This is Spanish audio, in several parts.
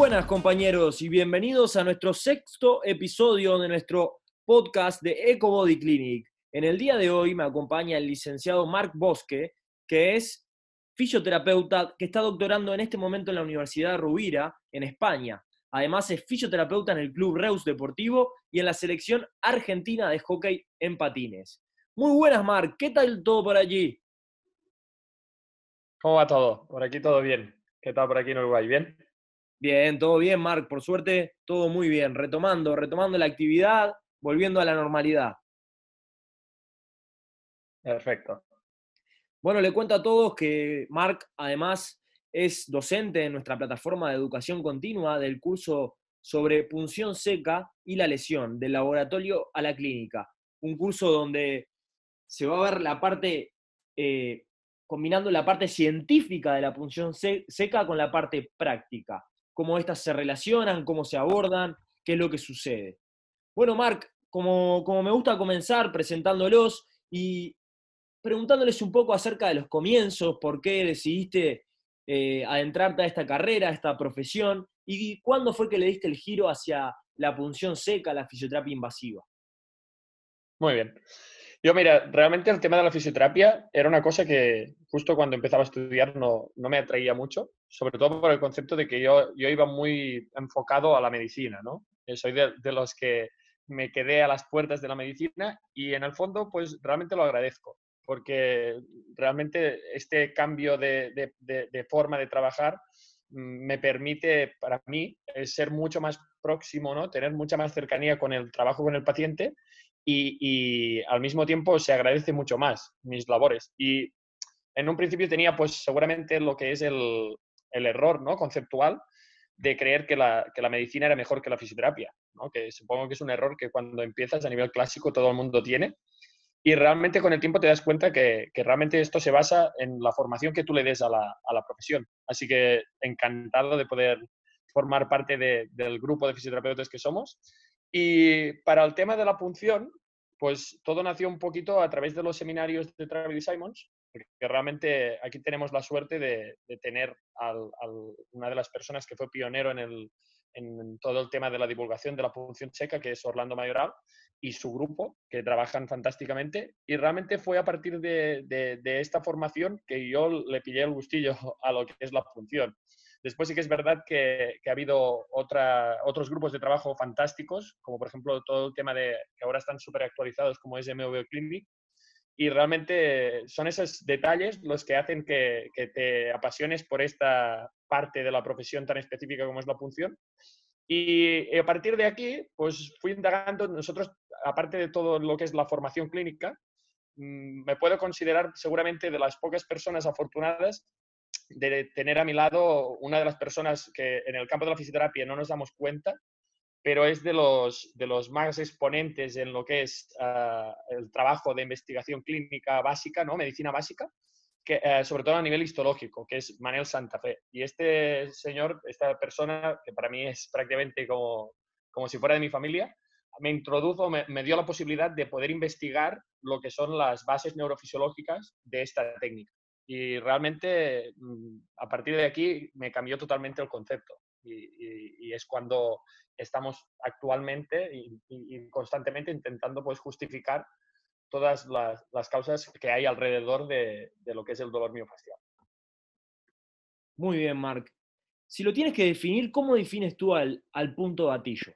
Buenas compañeros y bienvenidos a nuestro sexto episodio de nuestro podcast de EcoBody Clinic. En el día de hoy me acompaña el licenciado Marc Bosque, que es fisioterapeuta que está doctorando en este momento en la Universidad de Rubira, en España. Además es fisioterapeuta en el Club Reus Deportivo y en la selección argentina de hockey en patines. Muy buenas, Marc. ¿Qué tal todo por allí? ¿Cómo va todo? Por aquí todo bien. ¿Qué tal por aquí en Uruguay? ¿Bien? Bien, todo bien, Marc. Por suerte, todo muy bien. Retomando, retomando la actividad, volviendo a la normalidad. Perfecto. Bueno, le cuento a todos que Marc, además, es docente en nuestra plataforma de educación continua del curso sobre punción seca y la lesión, del laboratorio a la clínica. Un curso donde se va a ver la parte, eh, combinando la parte científica de la punción seca con la parte práctica, cómo estas se relacionan, cómo se abordan, qué es lo que sucede. Bueno, Marc, como, como me gusta comenzar presentándolos y preguntándoles un poco acerca de los comienzos, por qué decidiste eh, adentrarte a esta carrera, a esta profesión, y cuándo fue que le diste el giro hacia la punción seca, la fisioterapia invasiva. Muy bien. Yo, mira, realmente el tema de la fisioterapia era una cosa que justo cuando empezaba a estudiar no, no me atraía mucho, sobre todo por el concepto de que yo, yo iba muy enfocado a la medicina, ¿no? Soy de, de los que me quedé a las puertas de la medicina y en el fondo, pues realmente lo agradezco porque realmente este cambio de, forma de trabajar mm, me permite para mí eh, ser mucho más próximo, ¿no? tener mucha más cercanía con el trabajo con el paciente y, al mismo tiempo se agradece mucho más mis labores. Y en un principio tenía pues seguramente lo que es el, error ¿no? conceptual de creer que la, que la, medicina era mejor que la fisioterapia, ¿no? que supongo que es un error que cuando empiezas a nivel clásico todo el mundo tiene y realmente con el tiempo te das cuenta que, realmente esto se basa en la formación que tú le des a la, a la profesión. Así que encantado de poder formar parte del grupo de fisioterapeutas que somos. Y para el tema de la punción, pues todo nació un poquito a través de los seminarios de Travis Simons, que realmente aquí tenemos la suerte de, tener a una de las personas que fue pionero en, todo el tema de la divulgación de la punción checa, que es Orlando Mayoral, y su grupo, que trabajan fantásticamente. Y realmente fue a partir de, de, esta formación que yo le pillé el gustillo a lo que es la función. Después sí que es verdad que, ha habido otros grupos de trabajo fantásticos, como por ejemplo todo el tema de que ahora están súper actualizados, como es MV Clinic, y realmente son esos detalles los que hacen que, que, te apasiones por esta parte de la profesión tan específica como es la punción. Y a partir de aquí, pues fui indagando, nosotros aparte de todo lo que es la formación clínica, mm, me puedo considerar seguramente de las pocas personas afortunadas de tener a mi lado una de las personas que en el campo de la fisioterapia no nos damos cuenta, pero es de los, de los más exponentes en lo que es ah, el trabajo de investigación clínica básica, ¿no? medicina básica, que, eh, sobre todo a nivel histológico, que es Manel Santa Fe. Y este señor, esta persona, que para mí es prácticamente como, como si fuera de mi familia, me introdujo, me, dio la posibilidad de poder investigar lo que son las bases neurofisiológicas de esta técnica. Y realmente mm, a partir de aquí me cambió totalmente el concepto. Y, es cuando estamos actualmente y, constantemente intentando pues, justificar todas las, causas que hay alrededor de, lo que es el dolor miofascial. Muy bien, Marc. Si lo tienes que definir, ¿cómo defines tú al, al punto gatillo?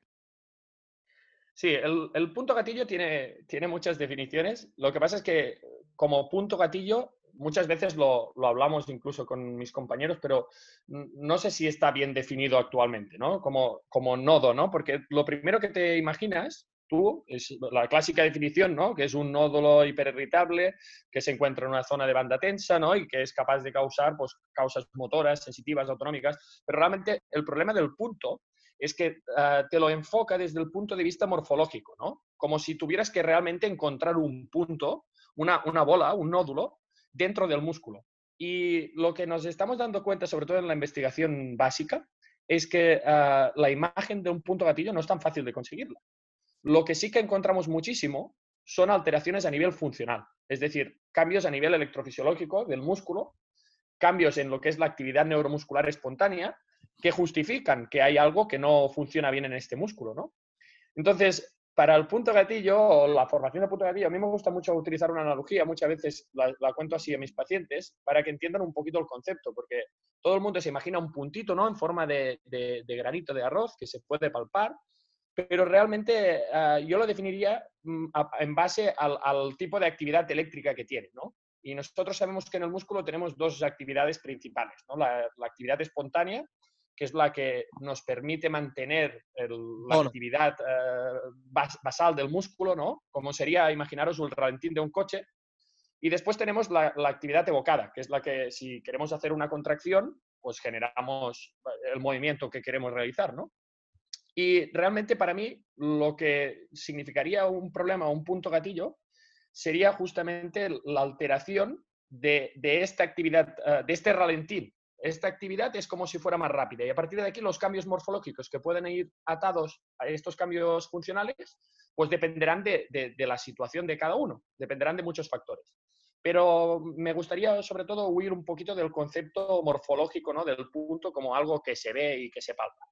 Sí, el, punto gatillo tiene, tiene muchas definiciones. Lo que pasa es que como punto gatillo muchas veces lo, hablamos incluso con mis compañeros, pero no sé si está bien definido actualmente, ¿no? Como, como nodo, ¿no? Porque lo primero que te imaginas tú es la clásica definición, ¿no? Que es un nódulo hiperirritable que se encuentra en una zona de banda tensa, ¿no? Y que es capaz de causar, pues, causas motoras, sensitivas, autonómicas. Pero realmente el problema del punto es que ah, te lo enfoca desde el punto de vista morfológico, ¿no? Como si tuvieras que realmente encontrar un punto, una, una bola, un nódulo, dentro del músculo. Y lo que nos estamos dando cuenta, sobre todo en la investigación básica, es que ah, la imagen de un punto gatillo no es tan fácil de conseguirla. Lo que sí que encontramos muchísimo son alteraciones a nivel funcional, es decir, cambios a nivel electrofisiológico del músculo, cambios en lo que es la actividad neuromuscular espontánea, que justifican que hay algo que no funciona bien en este músculo, ¿no? Entonces, para el punto gatillo o la formación de punto gatillo, a mí me gusta mucho utilizar una analogía, muchas veces la, cuento así a mis pacientes para que entiendan un poquito el concepto, porque todo el mundo se imagina un puntito, ¿no? En forma de, granito de arroz que se puede palpar, pero realmente ah, yo lo definiría mm, en base al, tipo de actividad eléctrica que tiene, ¿no? Y nosotros sabemos que en el músculo tenemos dos actividades principales, ¿no? la actividad espontánea, que es la que nos permite mantener la actividad eh, basal del músculo, ¿no? Como sería, imaginaros, el ralentín de un coche. Y después tenemos la, actividad evocada, que es la que si queremos hacer una contracción, pues generamos el movimiento que queremos realizar, ¿no? Y realmente para mí lo que significaría un problema o un punto gatillo sería justamente la alteración de, esta actividad, eh, de este ralentín esta actividad es como si fuera más rápida y a partir de aquí los cambios morfológicos que pueden ir atados a estos cambios funcionales, pues dependerán de, la situación de cada uno, dependerán de muchos factores. Pero me gustaría sobre todo huir un poquito del concepto morfológico, ¿no? del punto como algo que se ve y que se palpa.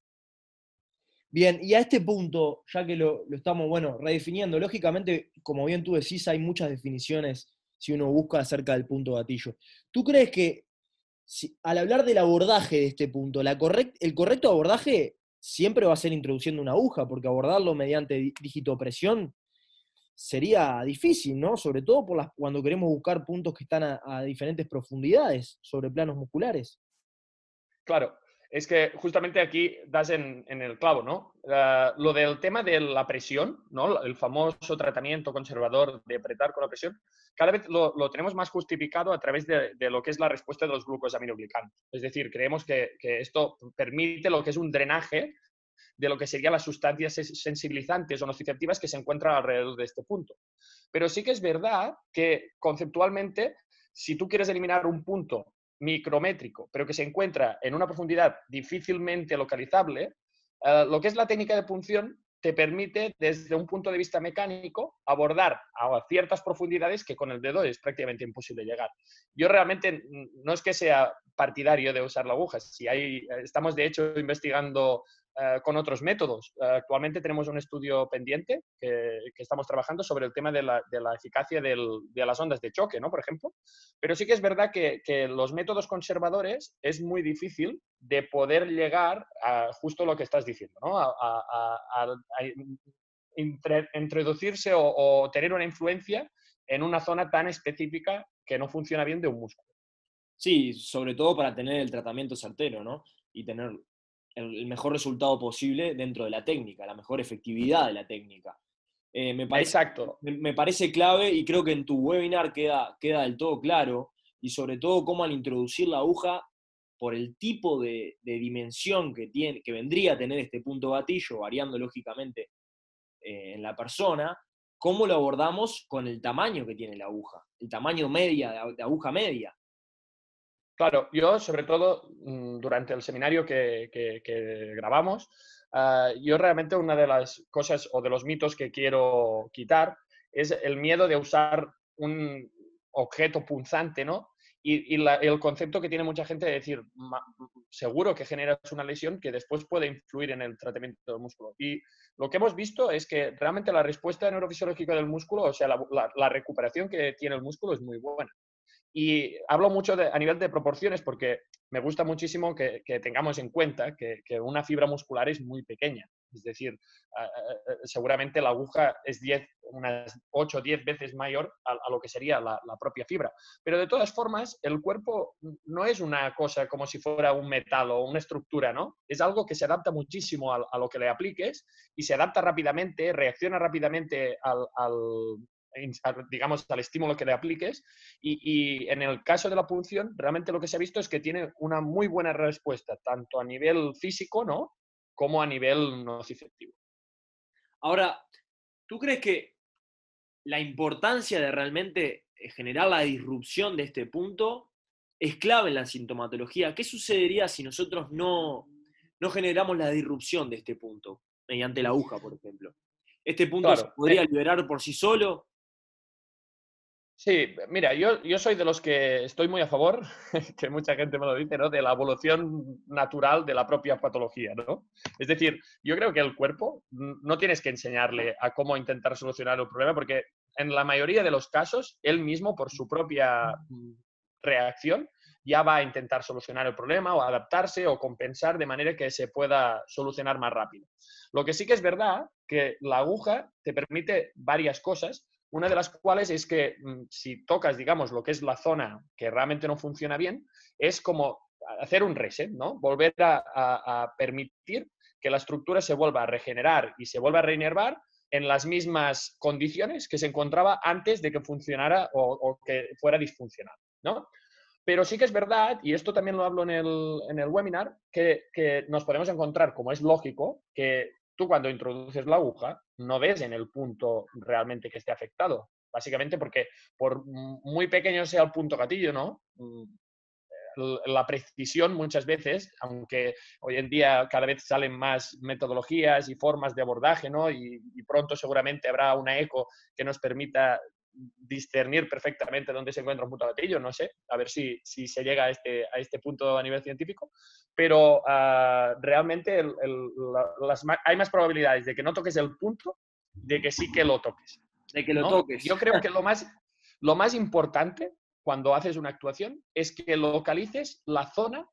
Bien, y a este punto, ya que lo, lo estamos, bueno, redefiniendo, lógicamente, como bien tú decís, hay muchas definiciones si uno busca acerca del punto gatillo. ¿Tú crees que al hablar del abordaje de este punto, el correcto abordaje siempre va a ser introduciendo una aguja, porque abordarlo mediante digitopresión sería difícil, ¿no? Sobre todo por las, cuando queremos buscar puntos que están a diferentes profundidades sobre planos musculares. Claro, es que justamente aquí das en, el clavo, ¿no? lo del tema de la presión, ¿no? El famoso tratamiento conservador de apretar con la presión, cada vez lo, tenemos más justificado a través de, lo que es la respuesta de los glucosaminoglicanos. Es decir, creemos que, esto permite lo que es un drenaje de lo que serían las sustancias sensibilizantes o nociceptivas que se encuentran alrededor de este punto. Pero sí que es verdad que conceptualmente, si tú quieres eliminar un punto micrométrico, pero que se encuentra en una profundidad difícilmente localizable, eh, lo que es la técnica de punción te permite, desde un punto de vista mecánico, abordar a ciertas profundidades que con el dedo es prácticamente imposible llegar. Yo realmente no es que sea partidario de usar la aguja, si hay, estamos de hecho investigando eh, con otros métodos. Eh, actualmente tenemos un estudio pendiente que, estamos trabajando sobre el tema de la, eficacia de las ondas de choque, ¿no? por ejemplo. Pero sí que es verdad que, los métodos conservadores es muy difícil de poder llegar a justo lo que estás diciendo, ¿no? a, introducirse o tener una influencia en una zona tan específica que no funciona bien de un músculo. Sí, sobre todo para tener el tratamiento certero, ¿no? Y tener el, mejor resultado posible dentro de la técnica, la mejor efectividad de la técnica. Eh, me parece, Exacto. Me, parece clave y creo que en tu webinar queda, queda del todo claro, y sobre todo cómo al introducir la aguja, por el tipo de, dimensión que, tiene, que vendría a tener este punto gatillo, variando lógicamente eh, en la persona, cómo lo abordamos con el tamaño que tiene la aguja, el tamaño media, de aguja media. Claro, yo sobre todo mm, durante el seminario que, grabamos, ah, yo realmente una de las cosas o de los mitos que quiero quitar es el miedo de usar un objeto punzante, ¿no? Y, el concepto que tiene mucha gente de decir, seguro que generas una lesión que después puede influir en el tratamiento del músculo. Y lo que hemos visto es que realmente la respuesta neurofisiológica del músculo, o sea, la recuperación que tiene el músculo es muy buena. Y hablo mucho a nivel de proporciones porque me gusta muchísimo que, tengamos en cuenta que, una fibra muscular es muy pequeña. Es decir, seguramente la aguja es 10, unas 8 o 10 veces mayor a, lo que sería la, propia fibra. Pero de todas formas, el cuerpo no es una cosa como si fuera un metal o una estructura, ¿no? Es algo que se adapta muchísimo a, lo que le apliques y se adapta rápidamente, reacciona rápidamente al, digamos, al estímulo que le apliques. Y, en el caso de la punción, realmente lo que se ha visto es que tiene una muy buena respuesta, tanto a nivel físico, ¿no? como a nivel nociceptivo. Ahora, ¿tú crees que la importancia de realmente eh, generar la disrupción de este punto es clave en la sintomatología? ¿Qué sucedería si nosotros no, no generamos la disrupción de este punto, mediante la aguja, por ejemplo? ¿Este punto se podría liberar por sí solo? Sí, mira, yo, yo soy de los que estoy muy a favor, que mucha gente me lo dice, ¿no? De la evolución natural de la propia patología, ¿no? Es decir, yo creo que el cuerpo no tienes que enseñarle a cómo intentar solucionar el problema, porque en la mayoría de los casos, él mismo, por su propia mm, reacción, ya va a intentar solucionar el problema o adaptarse o compensar de manera que se pueda solucionar más rápido. Lo que sí que es verdad que la aguja te permite varias cosas, una de las cuales es que mm, si tocas, digamos, lo que es la zona que realmente no funciona bien, es como hacer un reset, ¿no? Volver a, permitir que la estructura se vuelva a regenerar y se vuelva a reinervar en las mismas condiciones que se encontraba antes de que funcionara o, que fuera disfuncional, ¿no? Pero sí que es verdad, y esto también lo hablo en el, webinar, que, que, nos podemos encontrar, como es lógico, que tú cuando introduces la aguja no ves en el punto realmente que esté afectado. Básicamente porque por muy pequeño sea el punto gatillo, ¿no? Mm, la precisión muchas veces, aunque hoy en día cada vez salen más metodologías y formas de abordaje, ¿no? Y, y pronto seguramente habrá una eco que nos permita discernir perfectamente dónde se encuentra un punto gatillo, no sé, a ver si, si se llega a este, a este punto a nivel científico, pero ah, realmente las, hay más probabilidades de que no toques el punto de que sí que lo toques. De que lo toques. Yo creo que lo más, lo más importante cuando haces una actuación es que localices la zona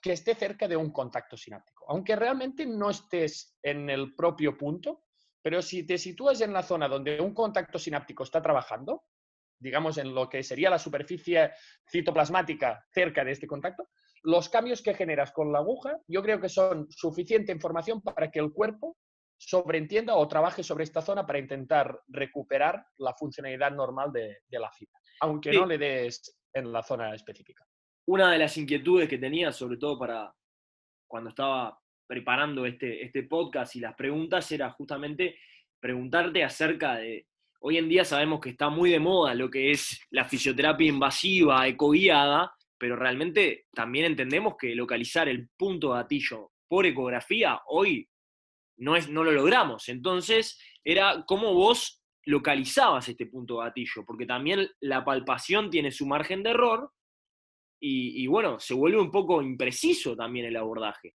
que esté cerca de un contacto sináptico. Aunque realmente no estés en el propio punto, pero si te sitúas en la zona donde un contacto sináptico está trabajando, digamos en lo que sería la superficie citoplasmática cerca de este contacto, los cambios que generas con la aguja yo creo que son suficiente información para que el cuerpo sobreentienda o trabaje sobre esta zona para intentar recuperar la funcionalidad normal de, la fibra, aunque no le des en la zona específica. Una de las inquietudes que tenía, sobre todo para cuando estaba preparando este, este podcast y las preguntas era justamente preguntarte acerca de, hoy en día sabemos que está muy de moda lo que es la fisioterapia invasiva, ecoguiada, pero realmente también entendemos que localizar el punto gatillo por ecografía hoy no, es, no lo logramos. Entonces, era cómo vos localizabas este punto gatillo, porque también la palpación tiene su margen de error y bueno, se vuelve un poco impreciso también el abordaje.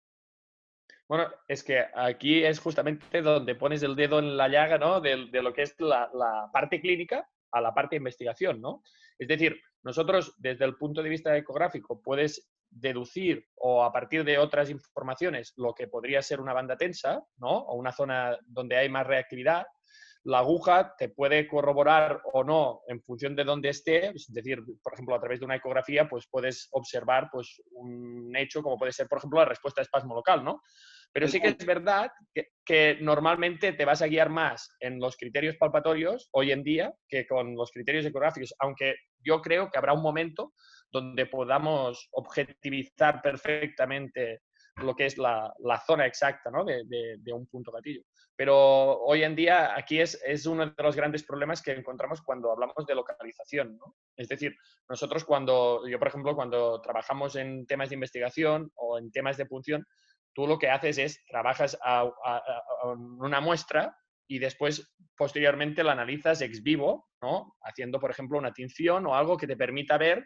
Bueno, es que aquí es justamente donde pones el dedo en la llaga, ¿no? De, lo que es la, parte clínica a la parte de investigación, ¿no? Es decir, nosotros desde el punto de vista ecográfico puedes deducir o a partir de otras informaciones lo que podría ser una banda tensa, ¿no? O una zona donde hay más reactividad. La aguja te puede corroborar o no en función de dónde esté, es decir, por ejemplo, a través de una ecografía, pues puedes observar pues, un hecho como puede ser, por ejemplo, la respuesta a espasmo local, ¿no? Pero sí que es verdad que, normalmente te vas a guiar más en los criterios palpatorios hoy en día que con los criterios ecográficos, aunque yo creo que habrá un momento donde podamos objetivizar perfectamente lo que es la, zona exacta de, un punto gatillo. Pero hoy en día aquí es, es, uno de los grandes problemas que encontramos cuando hablamos de localización. Es decir, nosotros cuando, yo por ejemplo, cuando trabajamos en temas de investigación o en temas de punción, tú lo que haces es trabajas a, una muestra y después posteriormente la analizas ex vivo, ¿no? Haciendo, por ejemplo, una tinción o algo que te permita ver,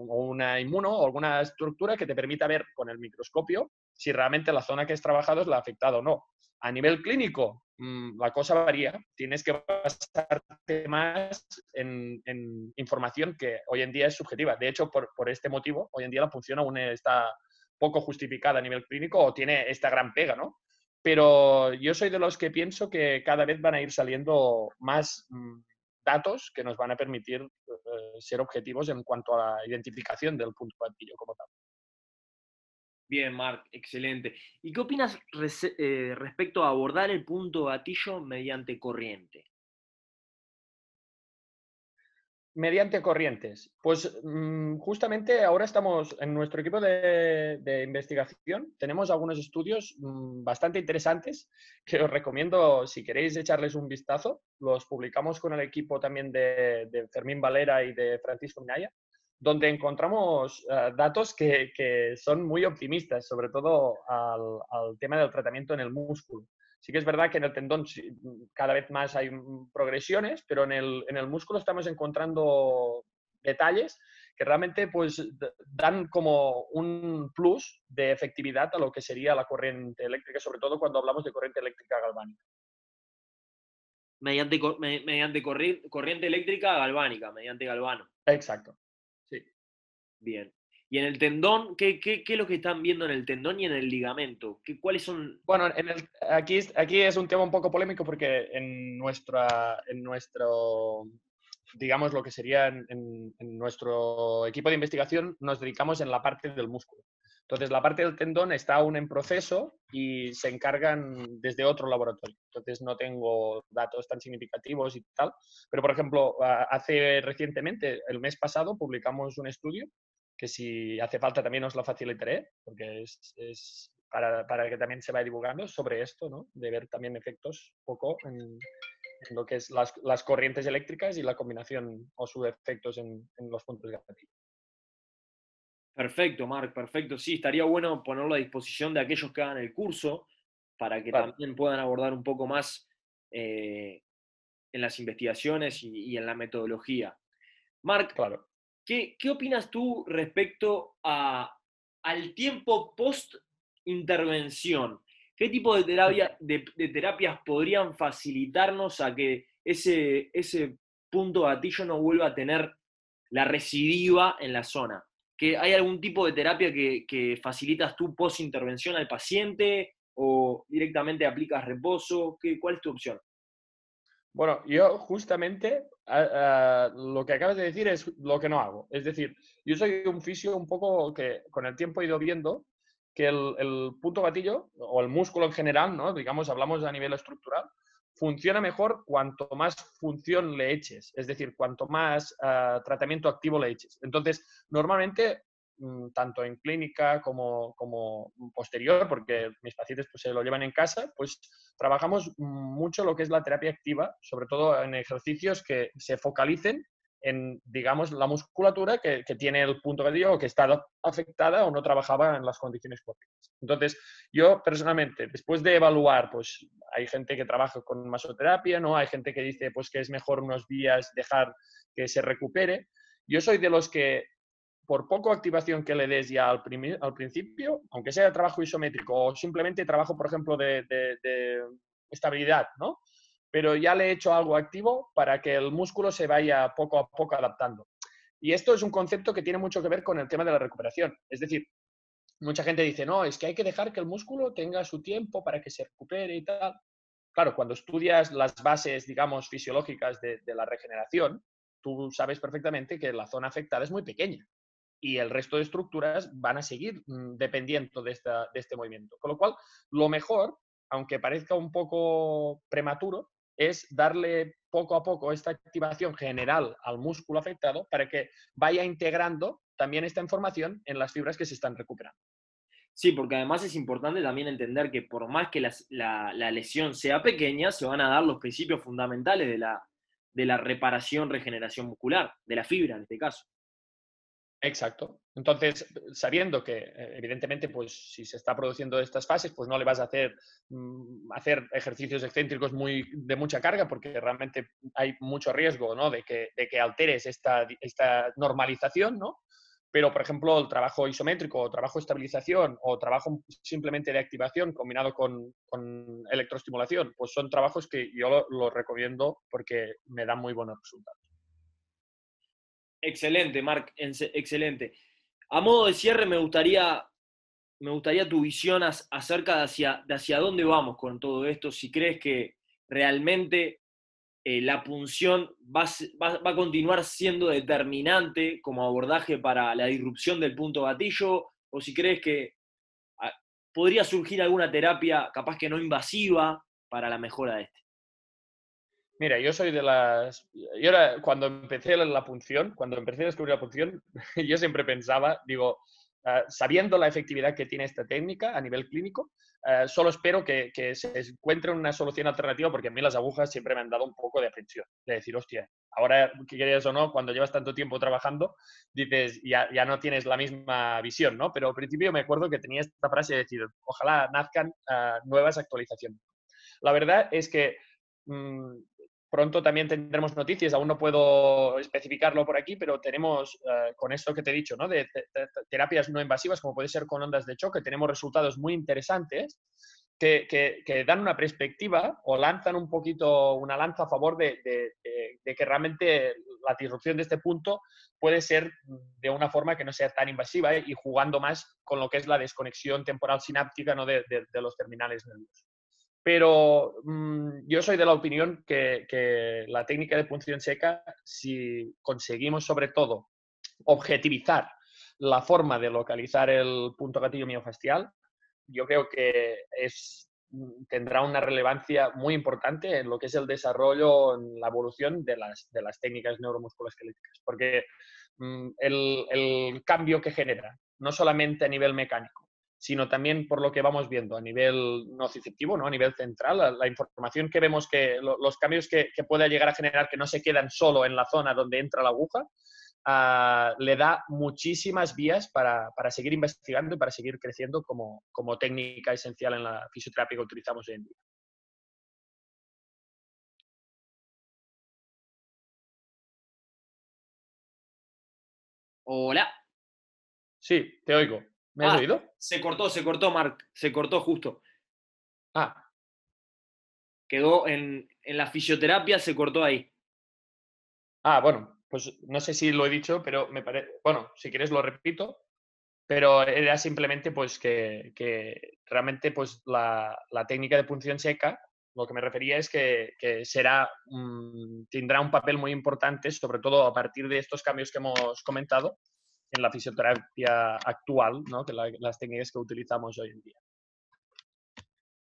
una inmuno o alguna estructura que te permita ver con el microscopio si realmente la zona que has trabajado es la afectada o no. A nivel clínico, mm, la cosa varía. Tienes que basarte más en, información que hoy en día es subjetiva. De hecho, por, por, este motivo, hoy en día la función aún está poco justificada a nivel clínico o tiene esta gran pega, ¿no? Pero yo soy de los que pienso que cada vez van a ir saliendo más mm, datos que nos van a permitir ser objetivos en cuanto a la identificación del punto gatillo como tal. Bien, Marc, excelente. ¿Y qué opinas eh, respecto a abordar el punto gatillo mediante corriente? Mediante corrientes. Pues mm, justamente ahora estamos en nuestro equipo de, investigación. Tenemos algunos estudios mm, bastante interesantes que os recomiendo si queréis echarles un vistazo. Los publicamos con el equipo también de, Fermín Valera y de Francisco Minaya, donde encontramos eh, datos que, son muy optimistas, sobre todo al tema del tratamiento en el músculo. Sí que es verdad que en el tendón cada vez más hay progresiones, pero en el, en el músculo estamos encontrando detalles que realmente pues, dan como un plus de efectividad a lo que sería la corriente eléctrica, sobre todo cuando hablamos de corriente eléctrica galvánica. Mediante, mediante corriente eléctrica galvánica, mediante galvano. Exacto, sí. Bien. Y en el tendón, ¿qué, qué, qué es lo que están viendo en el tendón y en el ligamento? ¿Qué, ¿Cuáles son...? Bueno, en el, aquí, aquí es un tema un poco polémico porque en, nuestra, en nuestro, digamos, lo que sería en, en, nuestro equipo de investigación, nos dedicamos en la parte del músculo. Entonces, la parte del tendón está aún en proceso y se encargan desde otro laboratorio. Entonces, no tengo datos tan significativos y tal. Pero, por ejemplo, hace recientemente, el mes pasado, publicamos un estudio que si hace falta también os lo facilitaré, porque es, para, para, que también se vaya divulgando sobre esto, ¿no? de ver también efectos poco en, lo que es las, las, corrientes eléctricas y la combinación o sus efectos en, en los puntos gatillo. Perfecto, Marc, perfecto. Sí, estaría bueno ponerlo a disposición de aquellos que hagan el curso para que también puedan abordar un poco más eh, en las investigaciones y, y, en la metodología. Marc, claro. ¿Qué, opinas tú respecto a, al tiempo post-intervención? ¿Qué tipo de, terapia, de, terapias podrían facilitarnos a que ese, ese punto gatillo no vuelva a tener la recidiva en la zona? ¿Que ¿Hay algún tipo de terapia que, que facilitas tú post-intervención al paciente o directamente aplicas reposo? ¿Qué, ¿Cuál es tu opción? Bueno, yo justamente lo que acabas de decir es lo que no hago. Es decir, yo soy un fisio un poco que con el tiempo he ido viendo que el, punto gatillo o el músculo en general, ¿no? digamos, hablamos a nivel estructural, funciona mejor cuanto más función le eches, es decir, cuanto más ah, tratamiento activo le eches. Entonces, normalmente tanto en clínica como, como, posterior, porque mis pacientes pues, se lo llevan en casa, pues trabajamos mucho lo que es la terapia activa, sobre todo en ejercicios que se focalicen en, digamos, la musculatura que, que tiene el punto medio o que está afectada o no trabajaba en las condiciones correctas. Entonces, yo personalmente, después de evaluar, pues hay gente que trabaja con masoterapia, ¿no? Hay gente que dice pues que es mejor unos días dejar que se recupere. Yo soy de los que por poco activación que le des ya al, principio, aunque sea trabajo isométrico o simplemente trabajo, por ejemplo, de, estabilidad, ¿no? Pero ya le he hecho algo activo para que el músculo se vaya poco a poco adaptando. Y esto es un concepto que tiene mucho que ver con el tema de la recuperación. Es decir, mucha gente dice, no, es que hay que dejar que el músculo tenga su tiempo para que se recupere y tal. Claro, cuando estudias las bases, digamos, fisiológicas de la regeneración, tú sabes perfectamente que la zona afectada es muy pequeña y el resto de estructuras van a seguir mm, dependiendo de, esta, de este movimiento. Con lo cual, lo mejor, aunque parezca un poco prematuro, es darle poco a poco esta activación general al músculo afectado para que vaya integrando también esta información en las fibras que se están recuperando. Sí, porque además es importante también entender que por más que la, lesión sea pequeña, se van a dar los principios fundamentales de la, de la reparación, regeneración muscular, de la fibra en este caso. Exacto. Entonces, sabiendo que eh, evidentemente, pues si se está produciendo estas fases, pues no le vas a hacer, mm, hacer ejercicios excéntricos muy, de mucha carga, porque realmente hay mucho riesgo ¿no? de, que, alteres esta, esta normalización, ¿no? Pero, por ejemplo, el trabajo isométrico, o trabajo de estabilización, o trabajo simplemente de activación combinado con, con electroestimulación, pues son trabajos que yo los recomiendo porque me dan muy buenos resultados. Excelente, Marc, excelente. A modo de cierre, me gustaría, me gustaría tu visión acerca de hacia, de hacia dónde vamos con todo esto, si crees que realmente eh, la punción va, va, a continuar siendo determinante como abordaje para la disrupción del punto gatillo, o si crees que ah, podría surgir alguna terapia capaz que no invasiva para la mejora de este. Mira, yo soy de las. Yo era, cuando empecé la punción, cuando empecé a descubrir la punción, yo siempre pensaba, digo, ah, sabiendo la efectividad que tiene esta técnica a nivel clínico, ah, solo espero que, se encuentre una solución alternativa porque a mí las agujas siempre me han dado un poco de atención. De decir, hostia, ahora que querías o no, cuando llevas tanto tiempo trabajando, dices, ya, ya no tienes la misma visión, ¿no? Pero al principio me acuerdo que tenía esta frase de decir, ojalá nazcan ah, nuevas actualizaciones. La verdad es que. Mm, Pronto también tendremos noticias, aún no puedo especificarlo por aquí, pero tenemos, eh, con esto que te he dicho, ¿no? de, terapias no invasivas, como puede ser con ondas de choque, tenemos resultados muy interesantes que, que, dan una perspectiva o lanzan un poquito una lanza a favor de, de, que realmente la disrupción de este punto puede ser de una forma que no sea tan invasiva y jugando más con lo que es la desconexión temporal sináptica ¿no? de, los terminales nerviosos. Pero mm, yo soy de la opinión que, la técnica de punción seca, si conseguimos sobre todo objetivizar la forma de localizar el punto gatillo miofascial, yo creo que mm, tendrá una relevancia muy importante en lo que es el desarrollo, en la evolución de las, técnicas neuromusculoesqueléticas. Porque mm, el cambio que genera, no solamente a nivel mecánico, sino también por lo que vamos viendo a nivel nociceptivo, ¿no? a nivel central, la, información que vemos que los cambios que, que, pueda llegar a generar que no se quedan solo en la zona donde entra la aguja, ah, le da muchísimas vías para, para, seguir investigando y para seguir creciendo como, como técnica esencial en la fisioterapia que utilizamos hoy en día. Hola. Sí, te oigo. ¿Me has ah, oído? Se cortó, se cortó, Mark. Se cortó justo. Ah. Quedó en, la fisioterapia, se cortó ahí. Ah, bueno, pues no sé si lo he dicho, pero me parece. Bueno, si quieres lo repito. Pero era simplemente pues que, realmente pues la, técnica de punción seca, lo que me refería es que, será, tendrá un papel muy importante, sobre todo a partir de estos cambios que hemos comentado, en la fisioterapia actual, ¿no? que las técnicas que utilizamos hoy en día.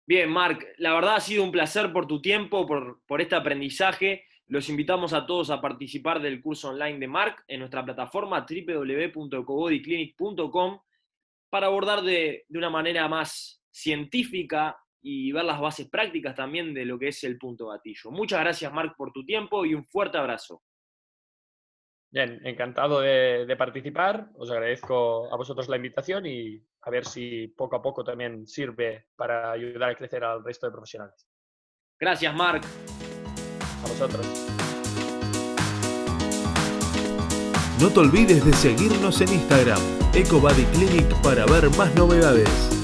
Bien, Marc, la verdad ha sido un placer por tu tiempo, por, por este aprendizaje. Los invitamos a todos a participar del curso online de Marc en nuestra plataforma www.ecobodyclinic.com para abordar de, de una manera más científica y ver las bases prácticas también de lo que es el punto gatillo. Muchas gracias, Marc, por tu tiempo y un fuerte abrazo. Bien, encantado de, participar. Os agradezco a vosotros la invitación y a ver si poco a poco también sirve para ayudar a crecer al resto de profesionales. Gracias, Marc. A vosotros. No te olvides de seguirnos en Instagram, EcoBodyClinic, para ver más novedades.